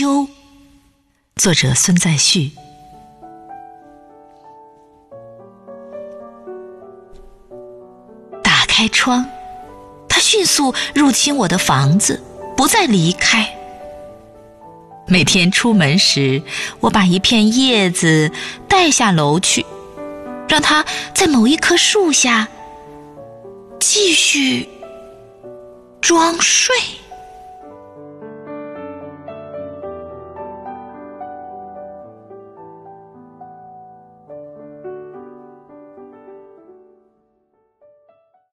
秋》，作者孙再旭。打开窗，它迅速入侵我的房子，不再离开。每天出门时，我把一片叶子带下楼去，让它在某一棵树下继续装睡。